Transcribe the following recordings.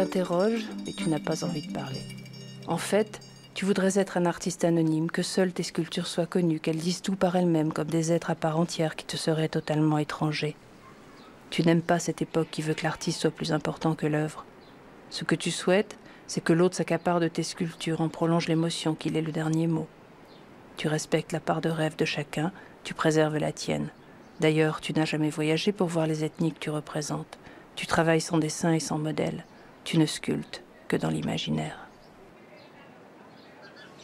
t'interroge et tu n'as pas envie de parler. En fait, tu voudrais être un artiste anonyme, que seules tes sculptures soient connues, qu'elles disent tout par elles-mêmes comme des êtres à part entière qui te seraient totalement étrangers. Tu n'aimes pas cette époque qui veut que l'artiste soit plus important que l'œuvre. Ce que tu souhaites, c'est que l'autre s'accapare de tes sculptures, en prolonge l'émotion, qu'il ait le dernier mot. Tu respectes la part de rêve de chacun, tu préserves la tienne. D'ailleurs, tu n'as jamais voyagé pour voir les ethnies que tu représentes. Tu travailles sans dessin et sans modèle. Tu ne sculptes que dans l'imaginaire.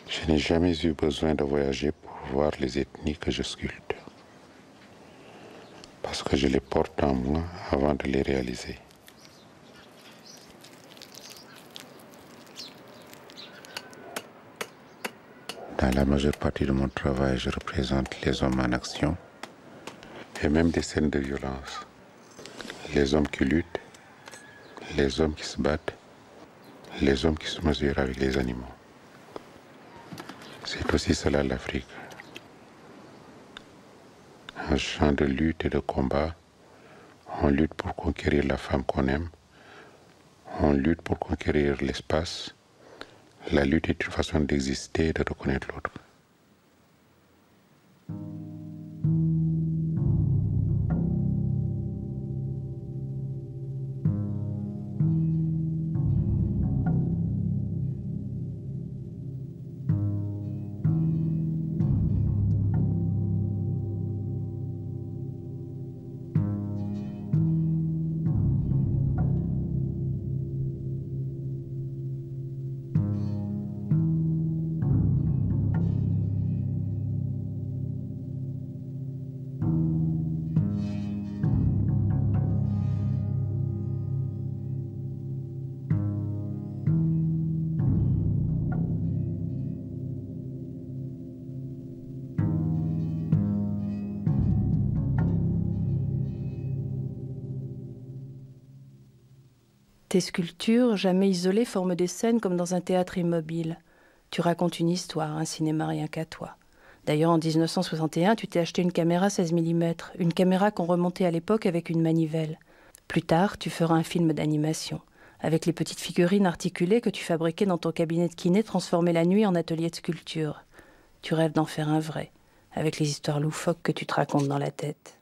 Je n'ai jamais eu besoin de voyager pour voir les ethnies que je sculpte. Parce que je les porte en moi avant de les réaliser. Dans la majeure partie de mon travail, je représente les hommes en action et même des scènes de violence. Les hommes qui luttent, les hommes qui se battent, les hommes qui se mesurent avec les animaux. C'est aussi cela l'Afrique. Un champ de lutte et de combat. On lutte pour conquérir la femme qu'on aime. On lutte pour conquérir l'espace. La lutte est une façon d'exister et de reconnaître l'autre. Tes sculptures, jamais isolées, forment des scènes comme dans un théâtre immobile. Tu racontes une histoire, un cinéma rien qu'à toi. D'ailleurs, en 1961, tu t'es acheté une caméra 16 mm, une caméra qu'on remontait à l'époque avec une manivelle. Plus tard, tu feras un film d'animation, avec les petites figurines articulées que tu fabriquais dans ton cabinet de kiné transformé la nuit en atelier de sculpture. Tu rêves d'en faire un vrai, avec les histoires loufoques que tu te racontes dans la tête.